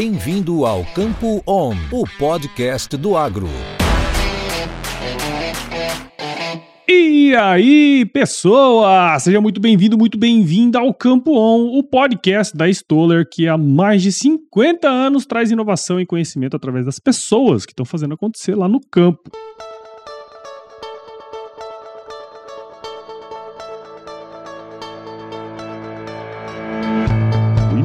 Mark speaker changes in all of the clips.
Speaker 1: Bem-vindo ao Campo On, o podcast do agro.
Speaker 2: E aí, pessoa! Seja muito bem-vindo, muito bem-vinda ao Campo On, o podcast da Stoller que há mais de 50 anos traz inovação e conhecimento através das pessoas que estão fazendo acontecer lá no campo.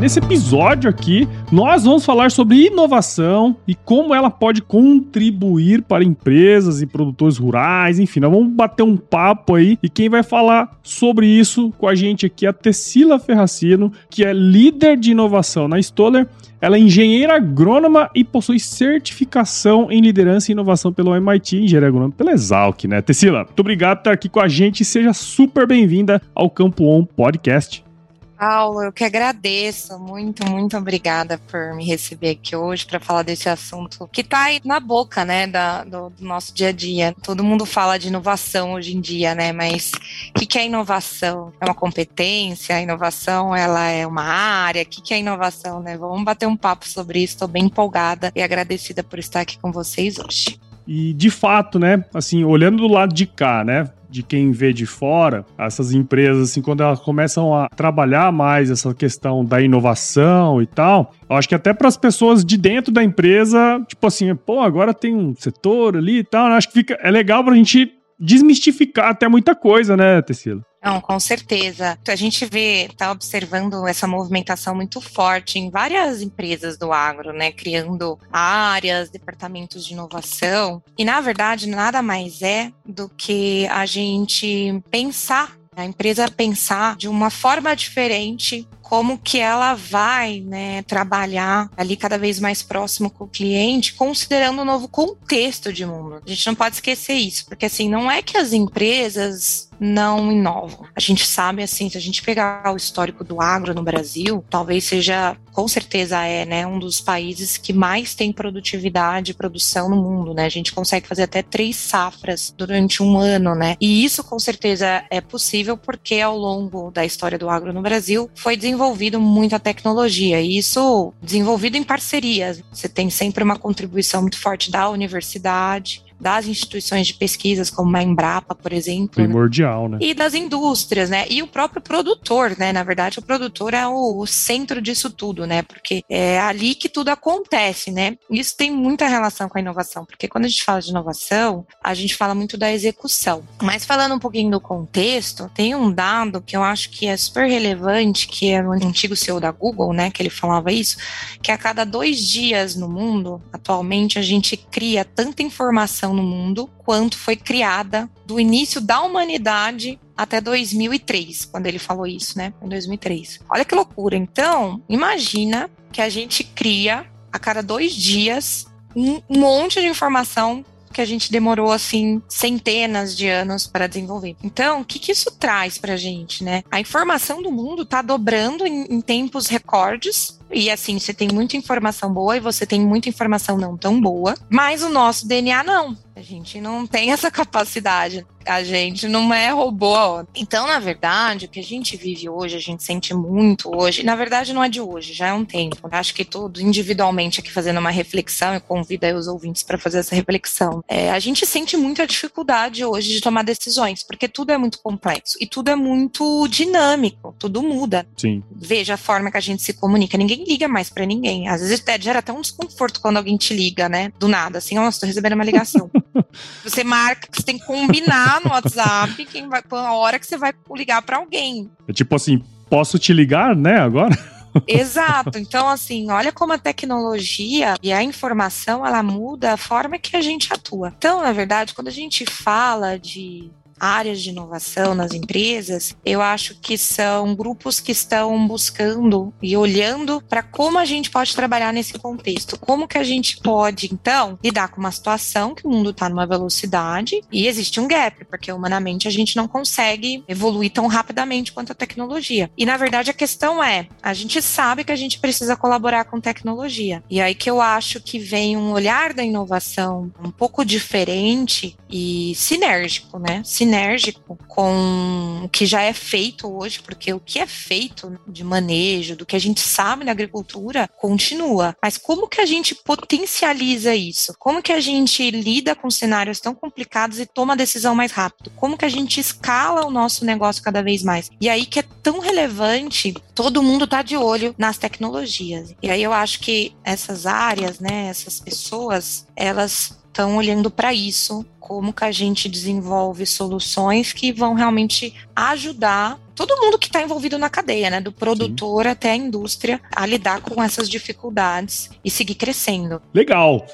Speaker 2: Nesse episódio aqui, nós vamos falar sobre inovação e como ela pode contribuir para empresas e produtores rurais, enfim, nós vamos bater um papo aí e quem vai falar sobre isso com a gente aqui é a Tessila Ferracino, que é líder de inovação na Stoller. Ela é engenheira agrônoma e possui certificação em liderança e inovação pelo MIT, engenheira agrônoma pela Exalc, né? Tessila, muito obrigado por estar aqui com a gente e seja super bem-vinda ao Campo On Podcast.
Speaker 3: Paulo, eu que agradeço. Muito, muito obrigada por me receber aqui hoje para falar desse assunto que está aí na boca, né, da, do, do, nosso dia a dia. Todo mundo fala de inovação hoje em dia, né, mas o que, que é inovação? É uma competência? A inovação, ela é uma área? O que, que é inovação, né? Vamos bater um papo sobre isso. Estou bem empolgada e agradecida por estar aqui com vocês hoje.
Speaker 2: E de fato, né, assim, olhando do lado de cá, né, de quem vê de fora, essas empresas, assim, quando elas começam a trabalhar mais essa questão da inovação e tal, eu acho que até para as pessoas de dentro da empresa, tipo assim, pô, agora tem um setor ali e tal, eu acho que fica, é legal para a gente desmistificar até muita coisa, né, Tecila?
Speaker 3: Não, com certeza. A gente vê, está observando essa movimentação muito forte em várias empresas do agro, né? Criando áreas, departamentos de inovação. E, na verdade, nada mais é do que a gente pensar a empresa pensar de uma forma diferente como que ela vai né, trabalhar ali cada vez mais próximo com o cliente, considerando o novo contexto de mundo. A gente não pode esquecer isso, porque assim, não é que as empresas não inovam. A gente sabe, assim, se a gente pegar o histórico do agro no Brasil, talvez seja, com certeza é, né, um dos países que mais tem produtividade e produção no mundo, né? A gente consegue fazer até três safras durante um ano, né? E isso, com certeza, é possível porque ao longo da história do agro no Brasil foi desenvolvido muita tecnologia e isso desenvolvido em parcerias. Você tem sempre uma contribuição muito forte da universidade, das instituições de pesquisas, como a Embrapa, por exemplo.
Speaker 2: Né? Primordial, né?
Speaker 3: né? E das indústrias, né? E o próprio produtor, né? Na verdade, o produtor é o, o, centro disso tudo, né? Porque é ali que tudo acontece, né? Isso tem muita relação com a inovação, porque quando a gente fala de inovação, a gente fala muito da execução. Mas falando um pouquinho do contexto, tem um dado que eu acho que é super relevante, que é o antigo CEO da Google, né? Que ele falava isso, que a cada dois dias no mundo, atualmente, a gente cria tanta informação no mundo quanto foi criada do início da humanidade até 2003, quando ele falou isso, né? Em 2003. Olha que loucura. Então, imagina que a gente cria a cada dois dias um monte de informação que a gente demorou assim centenas de anos para desenvolver. Então, o que, que isso traz para a gente, né? A informação do mundo está dobrando em, em tempos recordes e assim, você tem muita informação boa e você tem muita informação não tão boa, mas o nosso DNA não. A gente não tem essa capacidade. A gente não é robô. Então, na verdade, o que a gente vive hoje, a gente sente muito hoje. Na verdade, não é de hoje, já é um tempo. Acho que todos individualmente aqui fazendo uma reflexão e convido aí os ouvintes para fazer essa reflexão. É, a gente sente muita dificuldade hoje de tomar decisões, porque tudo é muito complexo e tudo é muito dinâmico, tudo muda.
Speaker 2: Sim.
Speaker 3: Veja a forma que a gente se comunica. Ninguém liga mais para ninguém. Às vezes até gera até um desconforto quando alguém te liga, né? Do nada, assim, oh, estou recebendo uma ligação. você marca, você tem que combinar no WhatsApp quem vai, a hora que você vai ligar para alguém.
Speaker 2: É tipo assim, posso te ligar, né, agora?
Speaker 3: Exato. Então, assim, olha como a tecnologia e a informação ela muda a forma que a gente atua. Então, na verdade, quando a gente fala de áreas de inovação nas empresas, eu acho que são grupos que estão buscando e olhando para como a gente pode trabalhar nesse contexto, como que a gente pode, então, lidar com uma situação que o mundo está numa velocidade e existe um gap, porque humanamente a gente não consegue evoluir tão rapidamente quanto a tecnologia. E na verdade a questão é, a gente sabe que a gente precisa colaborar com tecnologia. E aí que eu acho que vem um olhar da inovação um pouco diferente e sinérgico, né? Sinérgico com o que já é feito hoje, porque o que é feito de manejo, do que a gente sabe na agricultura, continua. Mas como que a gente potencializa isso? Como que a gente lida com cenários tão complicados e toma a decisão mais rápido? Como que a gente escala o nosso negócio cada vez mais? E aí que é tão relevante, todo mundo tá de olho nas tecnologias. E aí eu acho que essas áreas, né, essas pessoas, elas estão olhando para isso, como que a gente desenvolve soluções que vão realmente ajudar todo mundo que está envolvido na cadeia, né, do produtor Sim. até a indústria, a lidar com essas dificuldades e seguir crescendo.
Speaker 2: Legal.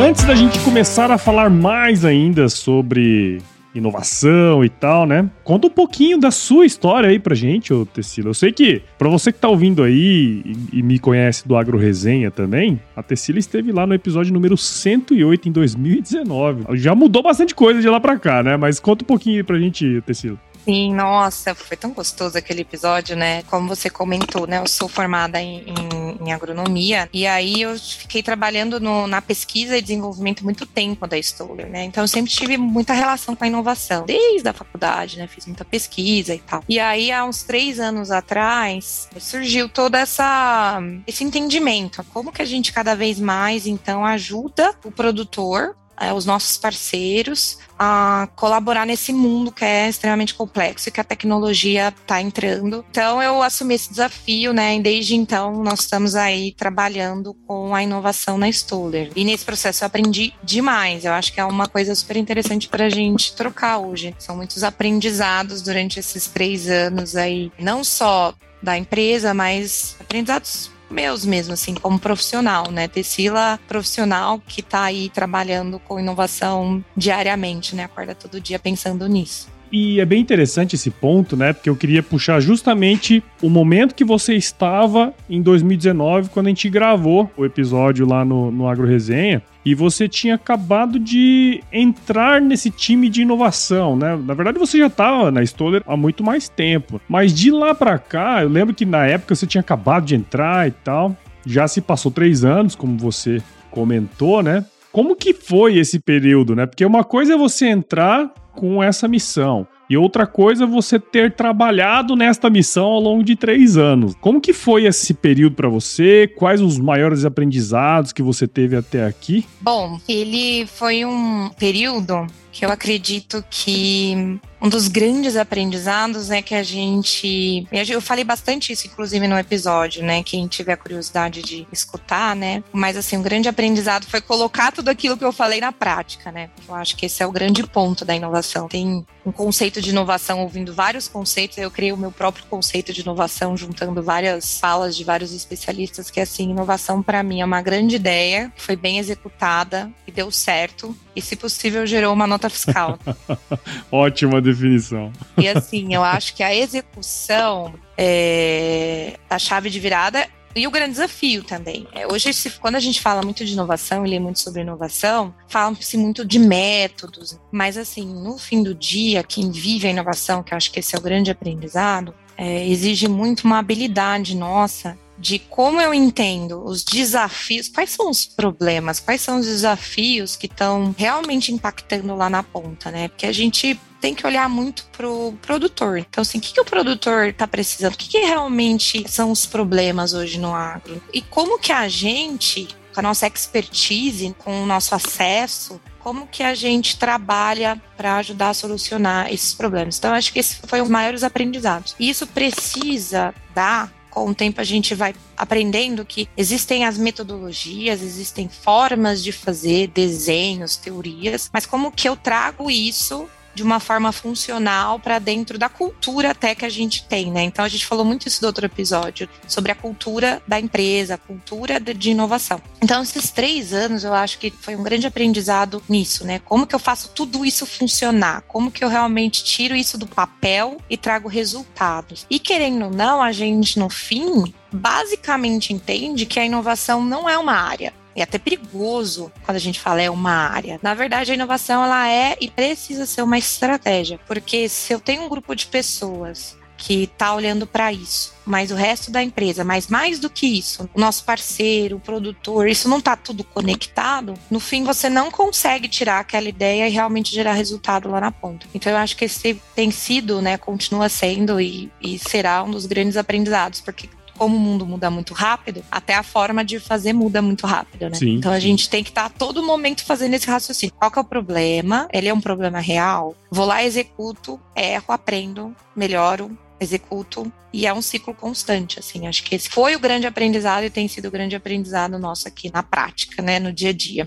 Speaker 2: Antes da gente começar a falar mais ainda sobre inovação e tal, né? Conta um pouquinho da sua história aí pra gente, ô Tecila. Eu sei que, pra você que tá ouvindo aí e, e, me conhece do Agro Resenha também, a Tecila esteve lá no episódio número 108 em 2019. Já mudou bastante coisa de lá pra cá, né? Mas conta um pouquinho aí pra gente, Tecila.
Speaker 3: Sim, nossa, foi tão gostoso aquele episódio, né? Como você comentou, né? Eu sou formada em, em, em agronomia e aí eu fiquei trabalhando no, na pesquisa e desenvolvimento muito tempo da Stoller, né? Então eu sempre tive muita relação com a inovação, desde a faculdade, né? Fiz muita pesquisa e tal. E aí, há uns três anos atrás, surgiu todo essa, esse entendimento. Como que a gente cada vez mais, então, ajuda o produtor é, os nossos parceiros a colaborar nesse mundo que é extremamente complexo e que a tecnologia está entrando. Então eu assumi esse desafio, né? E desde então nós estamos aí trabalhando com a inovação na Stoller. E nesse processo eu aprendi demais. Eu acho que é uma coisa super interessante para a gente trocar hoje. São muitos aprendizados durante esses três anos aí, não só da empresa, mas aprendizados meus mesmo, assim, como profissional, né? Tecila profissional que está aí trabalhando com inovação diariamente, né? Acorda todo dia pensando nisso.
Speaker 2: E é bem interessante esse ponto, né? Porque eu queria puxar justamente o momento que você estava em 2019, quando a gente gravou o episódio lá no, no Agro Resenha. E você tinha acabado de entrar nesse time de inovação, né? Na verdade, você já estava na Stoller há muito mais tempo. Mas de lá para cá, eu lembro que na época você tinha acabado de entrar e tal. Já se passou três anos, como você comentou, né? Como que foi esse período, né? Porque uma coisa é você entrar com essa missão. E outra coisa é você ter trabalhado nesta missão ao longo de três anos. Como que foi esse período para você? Quais os maiores aprendizados que você teve até aqui?
Speaker 3: Bom, ele foi um período que eu acredito que um dos grandes aprendizados é que a gente. Eu falei bastante isso, inclusive, no episódio, né? Quem tiver curiosidade de escutar, né? Mas, assim, um grande aprendizado foi colocar tudo aquilo que eu falei na prática, né? Eu acho que esse é o grande ponto da inovação. Tem um conceito de inovação ouvindo vários conceitos, eu criei o meu próprio conceito de inovação, juntando várias falas de vários especialistas, que, assim, inovação para mim é uma grande ideia, foi bem executada e deu certo. E, se possível, gerou uma nota fiscal.
Speaker 2: Ótima definição.
Speaker 3: E assim, eu acho que a execução é a chave de virada e o grande desafio também. É, hoje, quando a gente fala muito de inovação e lê muito sobre inovação, fala-se muito de métodos, mas assim, no fim do dia, quem vive a inovação, que eu acho que esse é o grande aprendizado, é, exige muito uma habilidade nossa de como eu entendo os desafios, quais são os problemas, quais são os desafios que estão realmente impactando lá na ponta, né? Porque a gente tem que olhar muito pro produtor. Então, assim, o que, que o produtor está precisando? O que, que realmente são os problemas hoje no agro? E como que a gente, com a nossa expertise, com o nosso acesso, como que a gente trabalha para ajudar a solucionar esses problemas. Então, acho que esse foi um dos maiores aprendizados. E isso precisa dar com o tempo a gente vai aprendendo que existem as metodologias, existem formas de fazer desenhos, teorias, mas como que eu trago isso de uma forma funcional para dentro da cultura até que a gente tem, né? Então a gente falou muito isso do outro episódio, sobre a cultura da empresa, a cultura de inovação. Então esses três anos eu acho que foi um grande aprendizado nisso, né? Como que eu faço tudo isso funcionar? Como que eu realmente tiro isso do papel e trago resultados? E querendo ou não, a gente no fim basicamente entende que a inovação não é uma área é até perigoso quando a gente fala é uma área. Na verdade, a inovação ela é e precisa ser uma estratégia, porque se eu tenho um grupo de pessoas que está olhando para isso, mas o resto da empresa, mas mais do que isso, o nosso parceiro, o produtor, isso não está tudo conectado, no fim você não consegue tirar aquela ideia e realmente gerar resultado lá na ponta. Então eu acho que esse tem sido, né, continua sendo e, e será um dos grandes aprendizados, porque como o mundo muda muito rápido, até a forma de fazer muda muito rápido, né? Sim, então a sim. gente tem que estar tá a todo momento fazendo esse raciocínio. Qual que é o problema? Ele é um problema real? Vou lá, executo, erro, aprendo, melhoro, executo e é um ciclo constante, assim. Acho que esse foi o grande aprendizado e tem sido o grande aprendizado nosso aqui na prática, né, no dia a dia.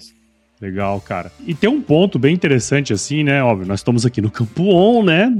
Speaker 2: Legal, cara. E tem um ponto bem interessante, assim, né? Óbvio, nós estamos aqui no Campo On, né?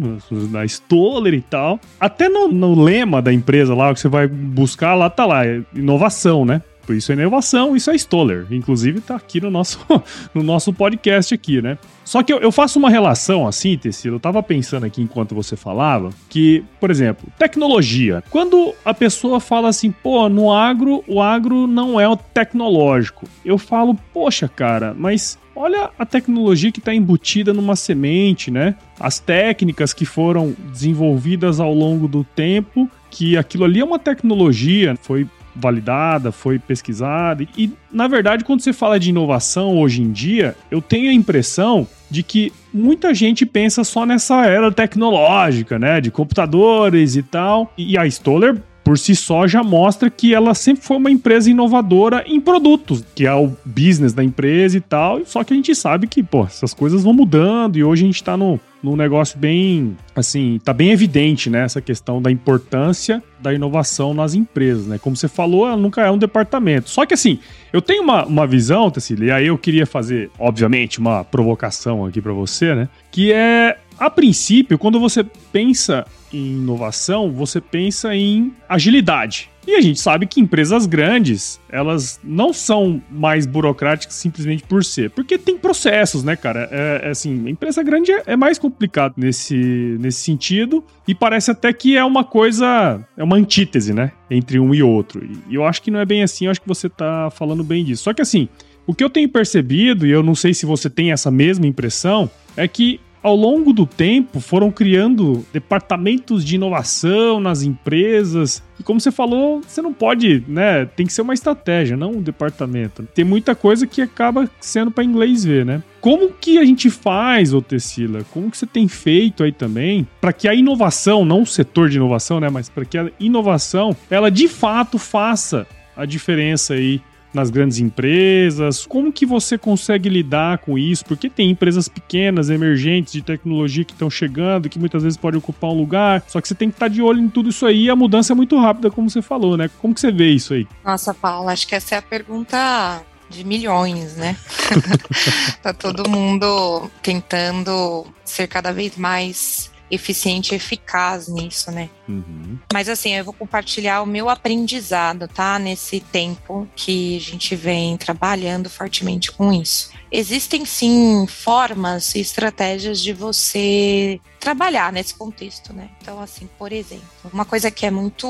Speaker 2: Na Stoller e tal. Até no, no lema da empresa lá, que você vai buscar lá, tá lá, é inovação, né? Isso é inovação, isso é Stoller. Inclusive tá aqui no nosso, no nosso podcast aqui, né? Só que eu, eu faço uma relação assim, Tecido, eu tava pensando aqui enquanto você falava, que, por exemplo, tecnologia. Quando a pessoa fala assim, pô, no agro, o agro não é o tecnológico. Eu falo, poxa, cara, mas olha a tecnologia que está embutida numa semente, né? As técnicas que foram desenvolvidas ao longo do tempo, que aquilo ali é uma tecnologia, foi validada, foi pesquisada. E, na verdade, quando você fala de inovação hoje em dia, eu tenho a impressão de que muita gente pensa só nessa era tecnológica, né? De computadores e tal. E a Stoller por si só já mostra que ela sempre foi uma empresa inovadora em produtos, que é o business da empresa e tal. Só que a gente sabe que, pô, essas coisas vão mudando e hoje a gente tá no, num negócio bem, assim, tá bem evidente, né, essa questão da importância da inovação nas empresas, né? Como você falou, ela nunca é um departamento. Só que assim, eu tenho uma, uma visão, Tecília, e aí eu queria fazer, obviamente, uma provocação aqui para você, né? Que é, a princípio, quando você pensa em inovação, você pensa em agilidade. E a gente sabe que empresas grandes, elas não são mais burocráticas simplesmente por ser. Porque tem processos, né, cara? É, é assim, empresa grande é, é, mais complicado nesse, nesse sentido. E parece até que é uma coisa, é uma antítese, né? Entre um e outro. E eu acho que não é bem assim, eu acho que você tá falando bem disso. Só que assim, o que eu tenho percebido, e eu não sei se você tem essa mesma impressão, é que ao longo do tempo foram criando departamentos de inovação nas empresas. E como você falou, você não pode, né? Tem que ser uma estratégia, não um departamento. Tem muita coisa que acaba sendo para inglês ver, né? Como que a gente faz, ô Tessila? Como que você tem feito aí também para que a inovação, não o setor de inovação, né, mas para que a inovação, ela de fato faça a diferença aí nas grandes empresas? Como que você consegue lidar com isso? Porque tem empresas pequenas, emergentes de tecnologia que estão chegando, que muitas vezes podem ocupar um lugar, só que você tem que estar de olho em tudo isso aí e a mudança é muito rápida, como você falou, né? Como que você vê isso aí?
Speaker 3: Nossa, Paula, acho que essa é a pergunta de milhões, né? tá todo mundo tentando ser cada vez mais eficiente e eficaz nisso, né? Uhum. Mas assim, eu vou compartilhar o meu aprendizado, tá? Nesse tempo que a gente vem trabalhando fortemente com isso. Existem sim formas e estratégias de você trabalhar nesse contexto, né? Então, assim, por exemplo, uma coisa que é muito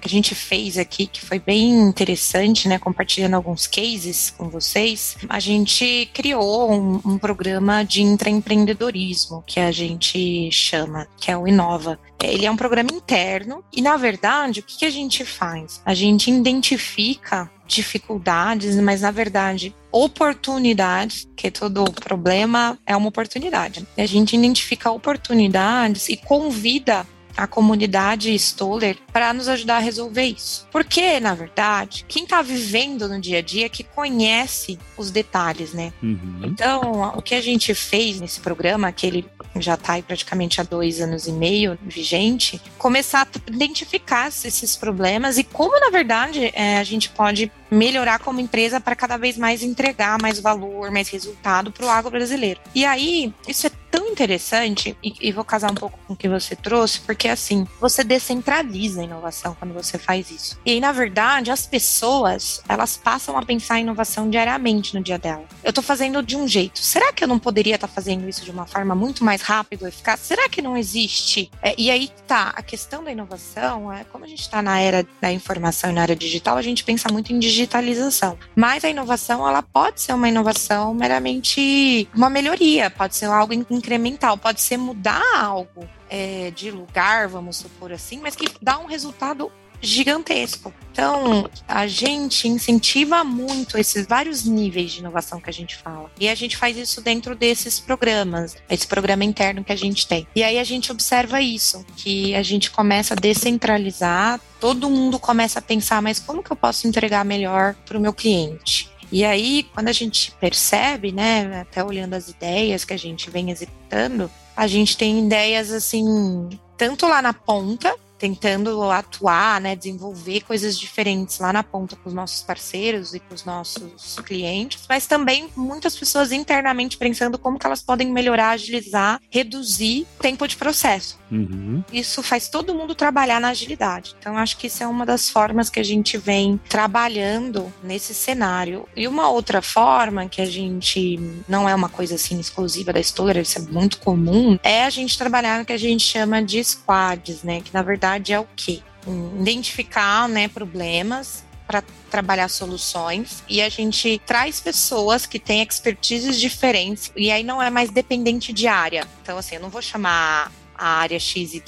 Speaker 3: que a gente fez aqui, que foi bem interessante, né? Compartilhando alguns cases com vocês, a gente criou um, um programa de intraempreendedorismo que a gente chama, que é o Inova. Ele é um programa interno e, na verdade, o que, que a gente faz? A gente identifica dificuldades, mas na verdade oportunidades, que todo problema é uma oportunidade. A gente identifica oportunidades e convida a comunidade Stoller para nos ajudar a resolver isso. Porque, na verdade, quem está vivendo no dia a dia é que conhece os detalhes, né? Uhum. Então, o que a gente fez nesse programa, que ele já está aí praticamente há dois anos e meio vigente, começar a identificar esses problemas e como, na verdade, é, a gente pode melhorar como empresa para cada vez mais entregar mais valor, mais resultado para o agro brasileiro. E aí, isso é tão interessante, e, e, vou casar um pouco com o que você trouxe, porque assim, você descentraliza a inovação quando você faz isso. E aí, na verdade, as pessoas, elas passam a pensar em inovação diariamente no dia dela. Eu tô fazendo de um jeito. Será que eu não poderia estar tá fazendo isso de uma forma muito mais rápida, eficaz? Será que não existe? É, e aí tá, a questão da inovação, é, como a gente está na era da informação e na área digital, a gente pensa muito em digitalização. Mas a inovação, ela pode ser uma inovação meramente uma melhoria, pode ser algo incremental, pode ser mudar algo é, de lugar, vamos supor assim, mas que dá um resultado gigantesco. Então, a gente incentiva muito esses vários níveis de inovação que a gente fala. E a gente faz isso dentro desses programas, esse programa interno que a gente tem. E aí a gente observa isso, que a gente começa a descentralizar, todo mundo começa a pensar, mas como que eu posso entregar melhor para o meu cliente? E aí, quando a gente percebe, né, até olhando as ideias que a gente vem executando, a gente tem ideias assim, tanto lá na ponta, tentando atuar, né, desenvolver coisas diferentes lá na ponta com os nossos parceiros e com os nossos clientes, mas também muitas pessoas internamente pensando como que elas podem melhorar, agilizar, reduzir o tempo de processo. Uhum. Isso faz todo mundo trabalhar na agilidade. Então, acho que isso é uma das formas que a gente vem trabalhando nesse cenário. E uma outra forma que a gente não é uma coisa assim exclusiva da história, isso é muito comum, é a gente trabalhar no que a gente chama de squads, né? Que na verdade é o quê? Identificar né, problemas, para trabalhar soluções e a gente traz pessoas que têm expertises diferentes e aí não é mais dependente de área. Então, assim, eu não vou chamar a área XYZ.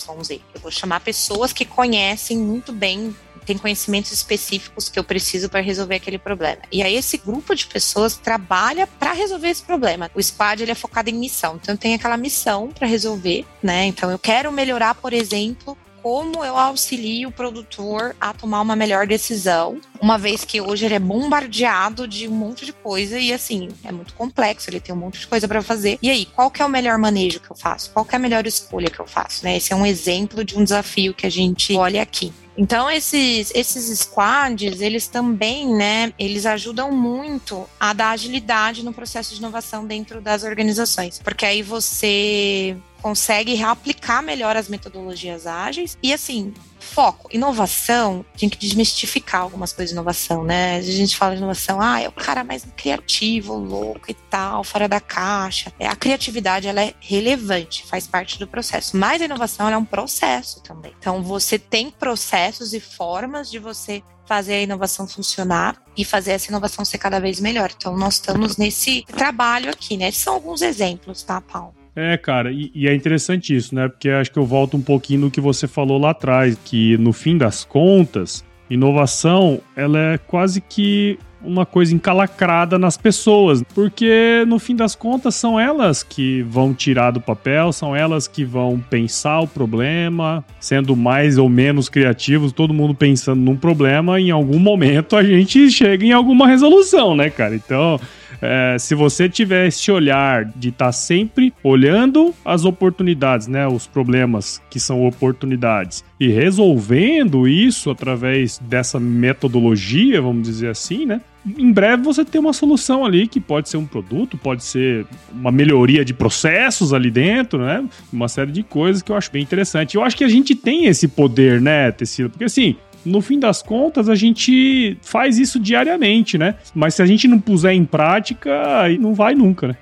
Speaker 3: Eu vou chamar pessoas que conhecem muito bem, têm conhecimentos específicos que eu preciso para resolver aquele problema. E aí esse grupo de pessoas trabalha para resolver esse problema. O SPAD ele é focado em missão, então tem aquela missão para resolver, né? Então eu quero melhorar, por exemplo, como eu auxilio o produtor a tomar uma melhor decisão, uma vez que hoje ele é bombardeado de um monte de coisa e assim, é muito complexo, ele tem um monte de coisa para fazer. E aí, qual que é o melhor manejo que eu faço? Qual que é a melhor escolha que eu faço, né? Esse é um exemplo de um desafio que a gente olha aqui. Então, esses, esses squads, eles também, né, eles ajudam muito a dar agilidade no processo de inovação dentro das organizações, porque aí você consegue reaplicar melhor as metodologias ágeis e assim, foco, inovação, tem que desmistificar algumas coisas de inovação, né? A gente fala de inovação, ah, é o cara mais criativo, louco e tal, fora da caixa. É, a criatividade, ela é relevante, faz parte do processo, mas a inovação, é um processo também. Então, você tem processos e formas de você fazer a inovação funcionar e fazer essa inovação ser cada vez melhor. Então, nós estamos nesse trabalho aqui, né? São alguns exemplos, tá, Paulo?
Speaker 2: É, cara, e, e, é interessante isso, né? Porque acho que eu volto um pouquinho no que você falou lá atrás, que no fim das contas, inovação, ela é quase que uma coisa encalacrada nas pessoas, porque no fim das contas são elas que vão tirar do papel, são elas que vão pensar o problema, sendo mais ou menos criativos, todo mundo pensando num problema, em algum momento a gente chega em alguma resolução, né, cara? Então, é, se você tiver esse olhar de estar tá sempre olhando as oportunidades, né, os problemas que são oportunidades e resolvendo isso através dessa metodologia, vamos dizer assim, né? Em breve você tem uma solução ali que pode ser um produto, pode ser uma melhoria de processos ali dentro, né? Uma série de coisas que eu acho bem interessante. Eu acho que a gente tem esse poder, né, Tecido? Porque assim, no fim das contas, a gente faz isso diariamente, né? Mas se a gente não puser em prática, não vai nunca, né?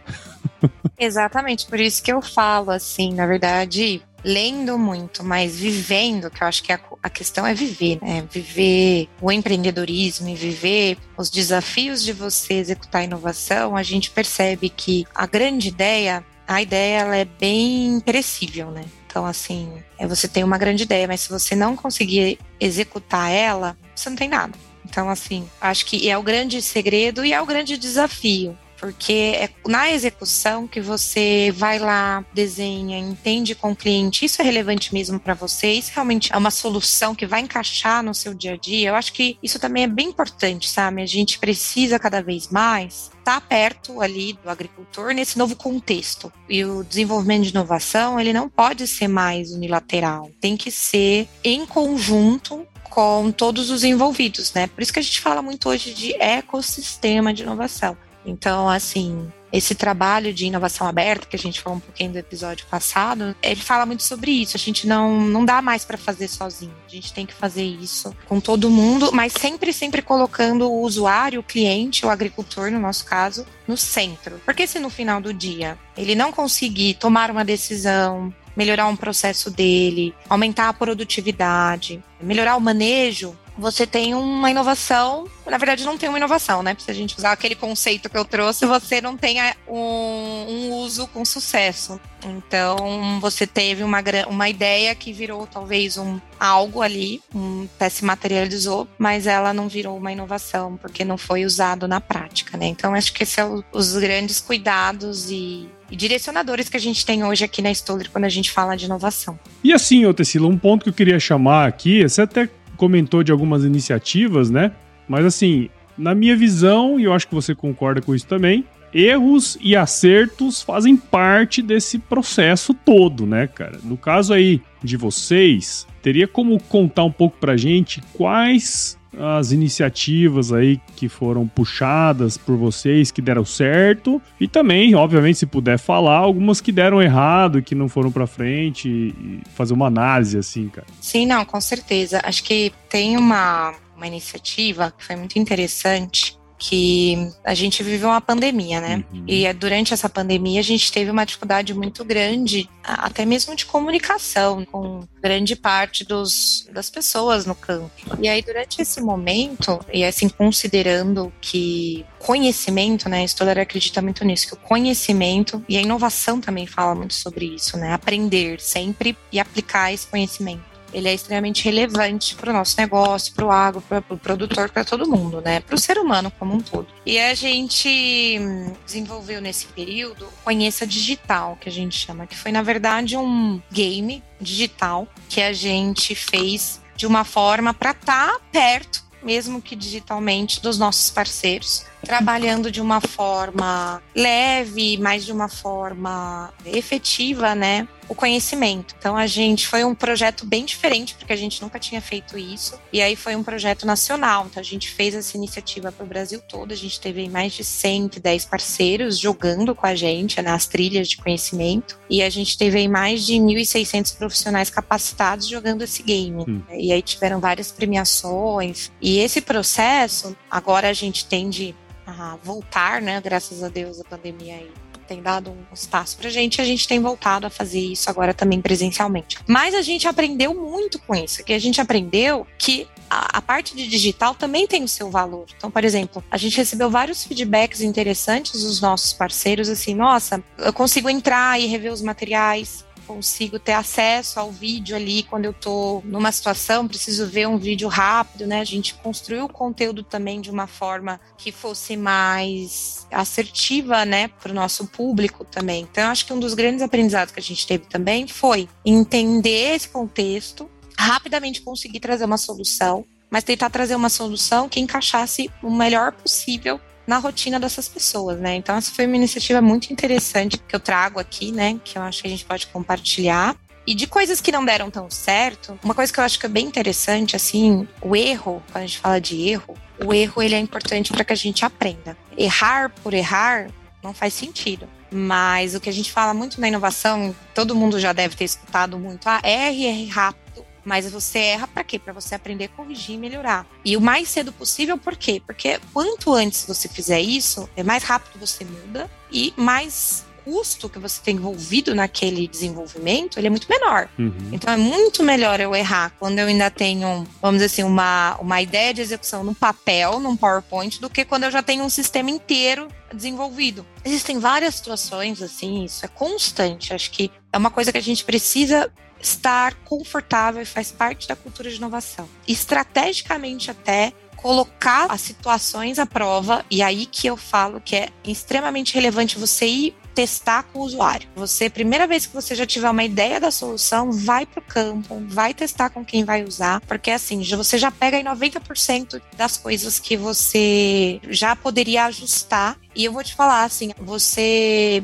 Speaker 3: Exatamente, por isso que eu falo assim, na verdade, lendo muito, mas vivendo, que eu acho que a, a, questão é viver, né? Viver o empreendedorismo e viver os desafios de você executar inovação, a gente percebe que a grande ideia, a ideia ela é bem perecível, né? Então, assim, é você tem uma grande ideia, mas se você não conseguir executar ela, você não tem nada. Então, assim, acho que é o grande segredo e é o grande desafio porque é na execução que você vai lá, desenha, entende com o cliente, isso é relevante mesmo para você, isso realmente é uma solução que vai encaixar no seu dia a dia. Eu acho que isso também é bem importante, sabe? A gente precisa cada vez mais estar tá perto ali do agricultor nesse novo contexto. E o desenvolvimento de inovação, ele não pode ser mais unilateral, tem que ser em conjunto com todos os envolvidos, né? Por isso que a gente fala muito hoje de ecossistema de inovação. Então, assim, esse trabalho de inovação aberta, que a gente falou um pouquinho do episódio passado, ele fala muito sobre isso. A gente não, não dá mais para fazer sozinho. A gente tem que fazer isso com todo mundo, mas sempre, sempre colocando o usuário, o cliente, o agricultor, no nosso caso, no centro. Porque se no final do dia ele não conseguir tomar uma decisão, melhorar um processo dele, aumentar a produtividade, melhorar o manejo, você tem uma inovação. Na verdade, não tem uma inovação, né? Se a gente usar aquele conceito que eu trouxe, você não tem um, um uso com sucesso. Então, você teve uma, uma ideia que virou talvez um algo ali, um, até se materializou, mas ela não virou uma inovação, porque não foi usado na prática, né? Então, acho que esses são os grandes cuidados e, e direcionadores que a gente tem hoje aqui na Stoller quando a gente fala de inovação.
Speaker 2: E assim, Otecila, um ponto que eu queria chamar aqui, você até comentou de algumas iniciativas, né? Mas assim, na minha visão, e eu acho que você concorda com isso também, erros e acertos fazem parte desse processo todo, né, cara? No caso aí de vocês, teria como contar um pouco pra gente quais as iniciativas aí que foram puxadas por vocês que deram certo e também, obviamente, se puder falar, algumas que deram errado e que não foram para frente e fazer uma análise assim, cara.
Speaker 3: Sim, não, com certeza. Acho que tem uma uma iniciativa que foi muito interessante que a gente viveu uma pandemia, né? Uhum. E durante essa pandemia a gente teve uma dificuldade muito grande, até mesmo de comunicação, com grande parte dos, das pessoas no campo. E aí, durante esse momento, e assim, considerando que conhecimento, né? Stoller acredita muito nisso, que o conhecimento e a inovação também fala muito sobre isso, né? Aprender sempre e aplicar esse conhecimento ele é extremamente relevante para o nosso negócio, para o agro, para o produtor, para todo mundo, né? Para o ser humano como um todo. E a gente desenvolveu nesse período Conheça Digital, que a gente chama, que foi na verdade um game digital que a gente fez de uma forma para estar tá perto, mesmo que digitalmente, dos nossos parceiros trabalhando de uma forma leve, mas de uma forma efetiva, né? O conhecimento. Então a gente foi um projeto bem diferente, porque a gente nunca tinha feito isso. E aí foi um projeto nacional. Então a gente fez essa iniciativa para o Brasil todo. A gente teve mais de 110 parceiros jogando com a gente nas trilhas de conhecimento. E a gente teve mais de 1.600 profissionais capacitados jogando esse game. Hum. E aí tiveram várias premiações. E esse processo, agora a gente tende a voltar, né? Graças a Deus a pandemia aí tem dado um espaço pra gente, a gente tem voltado a fazer isso agora também presencialmente. Mas a gente aprendeu muito com isso, que a gente aprendeu que a, a, parte de digital também tem o seu valor. Então, por exemplo, a gente recebeu vários feedbacks interessantes dos nossos parceiros, assim, nossa, eu consigo entrar e rever os materiais, consigo ter acesso ao vídeo ali quando eu tô numa situação, preciso ver um vídeo rápido, né? A gente construiu o conteúdo também de uma forma que fosse mais assertiva, né, para o nosso público também. Então, acho que um dos grandes aprendizados que a gente teve também foi entender esse contexto, rapidamente conseguir trazer uma solução, mas tentar trazer uma solução que encaixasse o melhor possível na rotina dessas pessoas, né? Então essa foi uma iniciativa muito interessante que eu trago aqui, né? Que eu acho que a gente pode compartilhar. E de coisas que não deram tão certo, uma coisa que eu acho que é bem interessante, assim, o erro, quando a gente fala de erro, o erro ele é importante para que a gente aprenda. Errar por errar não faz sentido. Mas o que a gente fala muito na inovação, todo mundo já deve ter escutado muito, ah, erre, erre rápido mas você erra para quê? Para você aprender, corrigir e melhorar. E o mais cedo possível, por quê? Porque quanto antes você fizer isso, é mais rápido você muda e mais custo que você tem envolvido naquele desenvolvimento, ele é muito menor. Uhum. Então é muito melhor eu errar quando eu ainda tenho, vamos dizer assim, uma, uma ideia de execução no papel, num PowerPoint, do que quando eu já tenho um sistema inteiro desenvolvido. Existem várias situações assim, isso é constante. Acho que é uma coisa que a gente precisa estar confortável e faz parte da cultura de inovação. Estrategicamente até colocar as situações à prova, e aí que eu falo que é extremamente relevante você ir testar com o usuário. Você, primeira vez que você já tiver uma ideia da solução, vai para o campo, vai testar com quem vai usar, porque assim, você já pega aí 90% das coisas que você já poderia ajustar. E eu vou te falar assim, você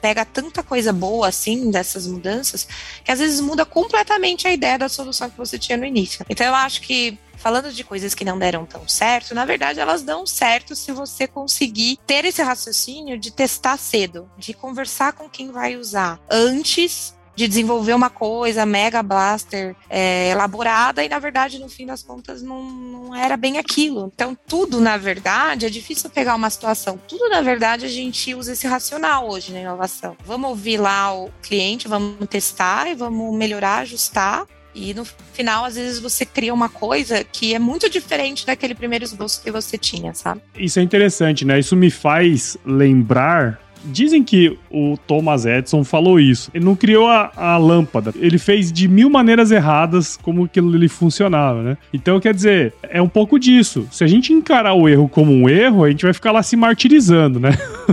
Speaker 3: pega tanta coisa boa assim dessas mudanças que às vezes muda completamente a ideia da solução que você tinha no início. Então eu acho que falando de coisas que não deram tão certo, na verdade elas dão certo se você conseguir ter esse raciocínio de testar cedo, de conversar com quem vai usar antes de desenvolver uma coisa mega blaster é, elaborada e na verdade no fim das contas não, não era bem aquilo. Então tudo na verdade é difícil pegar uma situação. Tudo na verdade a gente usa esse racional hoje na inovação. Vamos ouvir lá o cliente, vamos testar e vamos melhorar, ajustar e no final, às vezes, você cria uma coisa que é muito diferente daquele primeiro esboço que você tinha, sabe?
Speaker 2: Isso é interessante, né? Isso me faz lembrar Dizem que o Thomas Edison falou isso. Ele não criou a, a, lâmpada. Ele fez de mil maneiras erradas como aquilo ele funcionava, né? Então, quer dizer, é um pouco disso. Se a gente encarar o erro como um erro, a gente vai ficar lá se martirizando, né?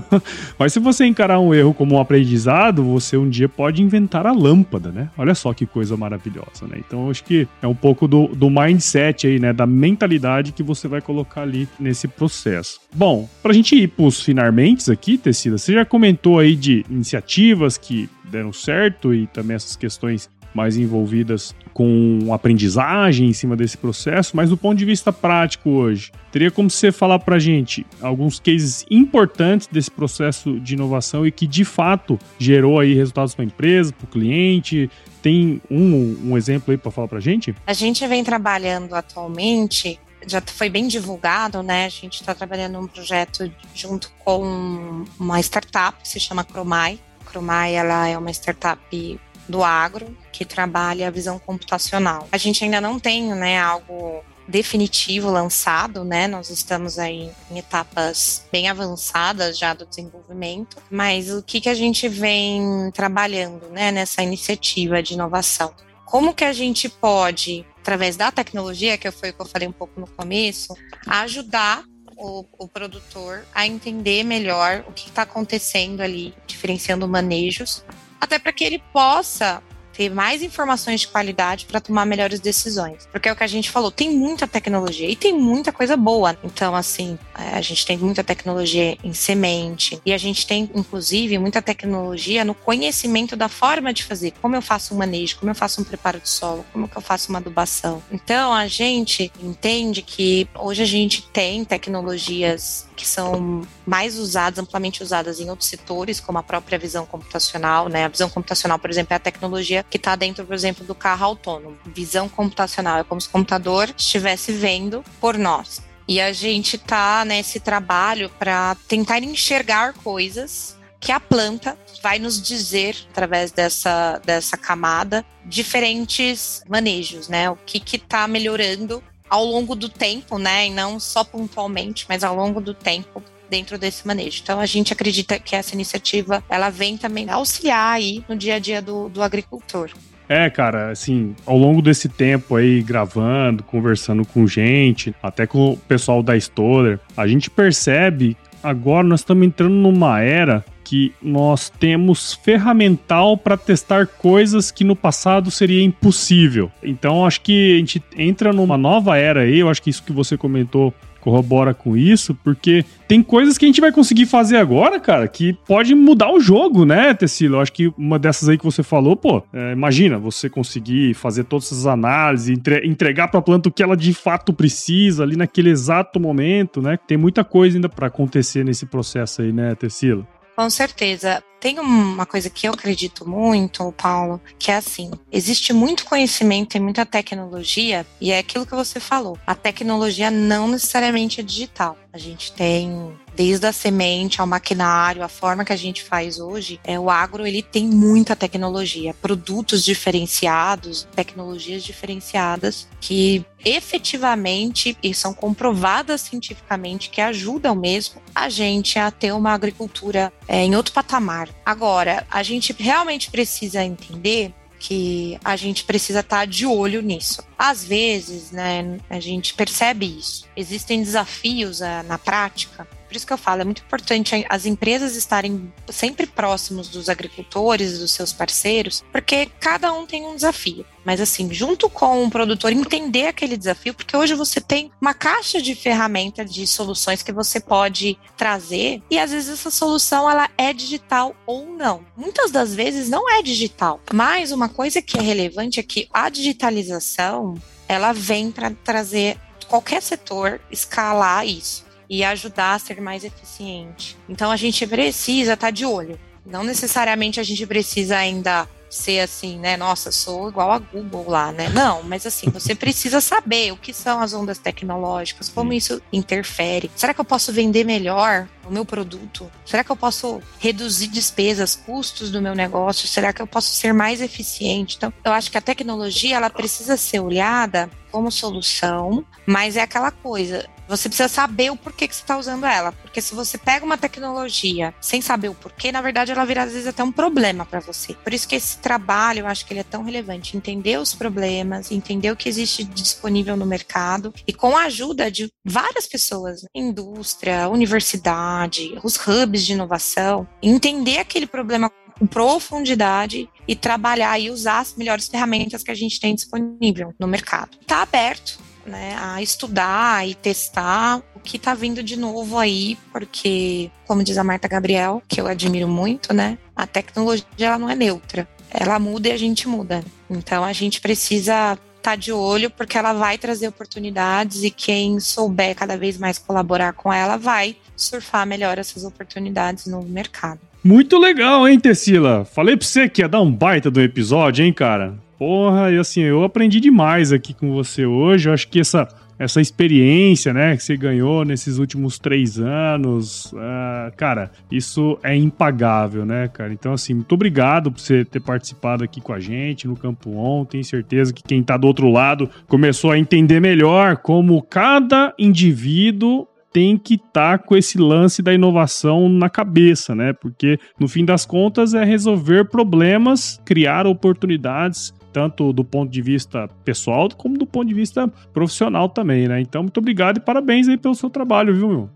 Speaker 2: Mas se você encarar um erro como um aprendizado, você um dia pode inventar a lâmpada, né? Olha só que coisa maravilhosa, né? Então, acho que é um pouco do, do mindset aí, né? Da mentalidade que você vai colocar ali nesse processo. Bom, pra gente ir pros finalmente aqui, Tecida, você já comentou aí de iniciativas que deram certo e também essas questões mais envolvidas com aprendizagem em cima desse processo, mas do ponto de vista prático hoje, teria como você falar para gente alguns cases importantes desse processo de inovação e que de fato gerou aí resultados para a empresa, para o cliente? Tem um, um exemplo aí para falar para gente?
Speaker 3: A gente vem trabalhando atualmente já foi bem divulgado, né? A gente está trabalhando um projeto junto com uma startup se chama Cromai. Cromai ela é uma startup do agro que trabalha a visão computacional. A gente ainda não tem, né, algo definitivo lançado, né? Nós estamos aí em etapas bem avançadas já do desenvolvimento, mas o que, que a gente vem trabalhando, né, nessa iniciativa de inovação? Como que a gente pode através da tecnologia, que foi o que eu falei um pouco no começo, ajudar o, o produtor a entender melhor o que está acontecendo ali, diferenciando manejos, até para que ele possa ter mais informações de qualidade para tomar melhores decisões. Porque é o que a gente falou, tem muita tecnologia e tem muita coisa boa. Então, assim, a gente tem muita tecnologia em semente e a gente tem, inclusive, muita tecnologia no conhecimento da forma de fazer. Como eu faço um manejo, como eu faço um preparo de solo, como que eu faço uma adubação. Então, a gente entende que hoje a gente tem tecnologias que são mais usadas, amplamente usadas em outros setores, como a própria visão computacional, né? A visão computacional, por exemplo, é a tecnologia que está dentro, por exemplo, do carro autônomo. Visão computacional é como se o computador estivesse vendo por nós. E a gente está nesse trabalho para tentar enxergar coisas que a planta vai nos dizer através dessa, dessa camada diferentes manejos, né? O que está melhorando ao longo do tempo, né? E não só pontualmente, mas ao longo do tempo dentro desse manejo. Então a gente acredita que essa iniciativa ela vem também auxiliar aí no dia a dia do, do agricultor.
Speaker 2: É, cara, assim, ao longo desse tempo aí, gravando, conversando com gente, até com o pessoal da Stoller, a gente percebe agora nós estamos entrando numa era que nós temos ferramental para testar coisas que no passado seria impossível. Então acho que a gente entra numa nova era aí, eu acho que isso que você comentou corrobora com isso, porque tem coisas que a gente vai conseguir fazer agora, cara, que pode mudar o jogo, né, Tecilo? Eu acho que uma dessas aí que você falou, pô, é, imagina você conseguir fazer todas essas análises, entre, entregar para a planta o que ela de fato precisa ali naquele exato momento, né? Tem muita coisa ainda para acontecer nesse processo aí, né, Tecilo?
Speaker 3: Com certeza. Tem uma coisa que eu acredito muito, Paulo, que é assim: existe muito conhecimento e muita tecnologia, e é aquilo que você falou. A tecnologia não necessariamente é digital. A gente tem desde a semente ao maquinário, a forma que a gente faz hoje, é, o agro ele tem muita tecnologia, produtos diferenciados, tecnologias diferenciadas que efetivamente e são comprovadas cientificamente que ajudam mesmo a gente a ter uma agricultura é, em outro patamar. Agora, a gente realmente precisa entender que a gente precisa estar tá de olho nisso. Às vezes, né, a gente percebe isso. Existem desafios uh, na prática Por isso que eu falo, é muito importante as empresas estarem sempre próximos dos agricultores, dos seus parceiros, porque cada um tem um desafio. Mas assim, junto com o produtor entender aquele desafio, porque hoje você tem uma caixa de ferramentas de soluções que você pode trazer e às vezes essa solução ela é digital ou não. Muitas das vezes não é digital. Mas uma coisa que é relevante é que a digitalização ela vem para trazer qualquer setor escalar isso e ajudar a ser mais eficiente. Então a gente precisa estar tá de olho. Não necessariamente a gente precisa ainda ser assim, né? Nossa, sou igual a Google lá, né? Não, mas assim, você precisa saber o que são as ondas tecnológicas, como isso interfere. Será que eu posso vender melhor o meu produto? Será que eu posso reduzir despesas, custos do meu negócio? Será que eu posso ser mais eficiente? Então, eu acho que a tecnologia ela precisa ser olhada como solução, mas é aquela coisa. Você precisa saber o porquê que você está usando ela. Porque se você pega uma tecnologia sem saber o porquê, na verdade ela vira às vezes até um problema para você. Por isso que esse trabalho eu acho que ele é tão relevante. Entender os problemas, entender o que existe disponível no mercado e com a ajuda de várias pessoas, indústria, universidade, os hubs de inovação, entender aquele problema com profundidade e trabalhar e usar as melhores ferramentas que a gente tem disponível no mercado. Está aberto né, a estudar e testar o que está vindo de novo aí, porque, como diz a Marta Gabriel, que eu admiro muito, né, a tecnologia ela não é neutra. Ela muda e a gente muda. Então a gente precisa estar tá de olho porque ela vai trazer oportunidades e quem souber cada vez mais colaborar com ela vai surfar melhor essas oportunidades no mercado.
Speaker 2: Muito legal, hein, Tessila? Falei pra você que ia dar um baita do episódio, hein, cara? Porra, e assim, eu aprendi demais aqui com você hoje. Eu acho que essa, essa experiência, né, que você ganhou nesses últimos três anos, uh, cara, isso é impagável, né, cara? Então, assim, muito obrigado por você ter participado aqui com a gente no Campo On. Tenho certeza que quem tá do outro lado começou a entender melhor como cada indivíduo tem que estar tá com esse lance da inovação na cabeça, né? Porque no fim das contas é resolver problemas, criar oportunidades tanto do ponto de vista pessoal como do ponto de vista profissional também, né? Então, muito obrigado e parabéns aí pelo seu trabalho, viu, meu?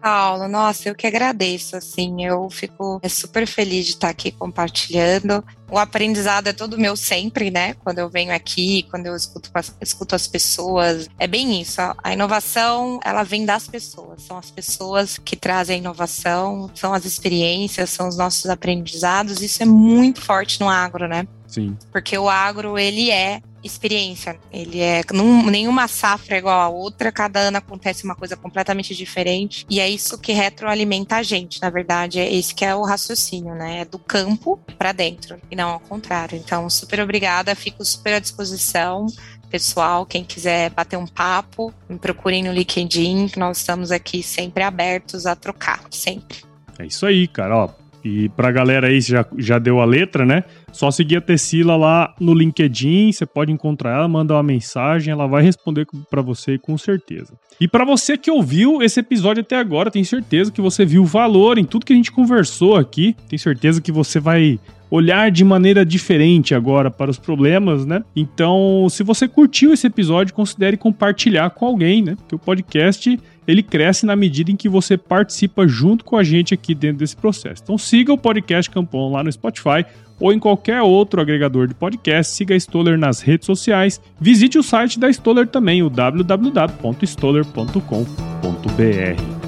Speaker 3: Paulo, nossa, eu que agradeço, assim, eu fico super feliz de estar aqui compartilhando. O aprendizado é todo meu sempre, né? Quando eu venho aqui, quando eu escuto, escuto as pessoas, é bem isso. A inovação, ela vem das pessoas. São as pessoas que trazem a inovação, são as experiências, são os nossos aprendizados. Isso é muito forte no agro, né?
Speaker 2: Sim.
Speaker 3: Porque o agro, ele é experiência. Ele é. Num, nenhuma safra é igual a outra, cada ano acontece uma coisa completamente diferente. E é isso que retroalimenta a gente. Na verdade, é esse que é o raciocínio, né? É do campo para dentro, e não ao contrário. Então, super obrigada, fico super à disposição. Pessoal, quem quiser bater um papo, me procurem no LinkedIn, que nós estamos aqui sempre abertos a trocar, sempre.
Speaker 2: É isso aí, cara. Ó, e pra galera aí, já, já deu a letra, né? Só seguir a Tessila lá no LinkedIn, você pode encontrar ela, manda uma mensagem, ela vai responder para você com certeza. E para você que ouviu esse episódio até agora, tenho certeza que você viu valor em tudo que a gente conversou aqui. Tenho certeza que você vai olhar de maneira diferente agora para os problemas, né? Então, se você curtiu esse episódio, considere compartilhar com alguém, né? Porque o podcast ele cresce na medida em que você participa junto com a gente aqui dentro desse processo. Então siga o podcast Campon lá no Spotify ou em qualquer outro agregador de podcast, siga a Stoller nas redes sociais, visite o site da Stoller também, o www.stoller.com.br.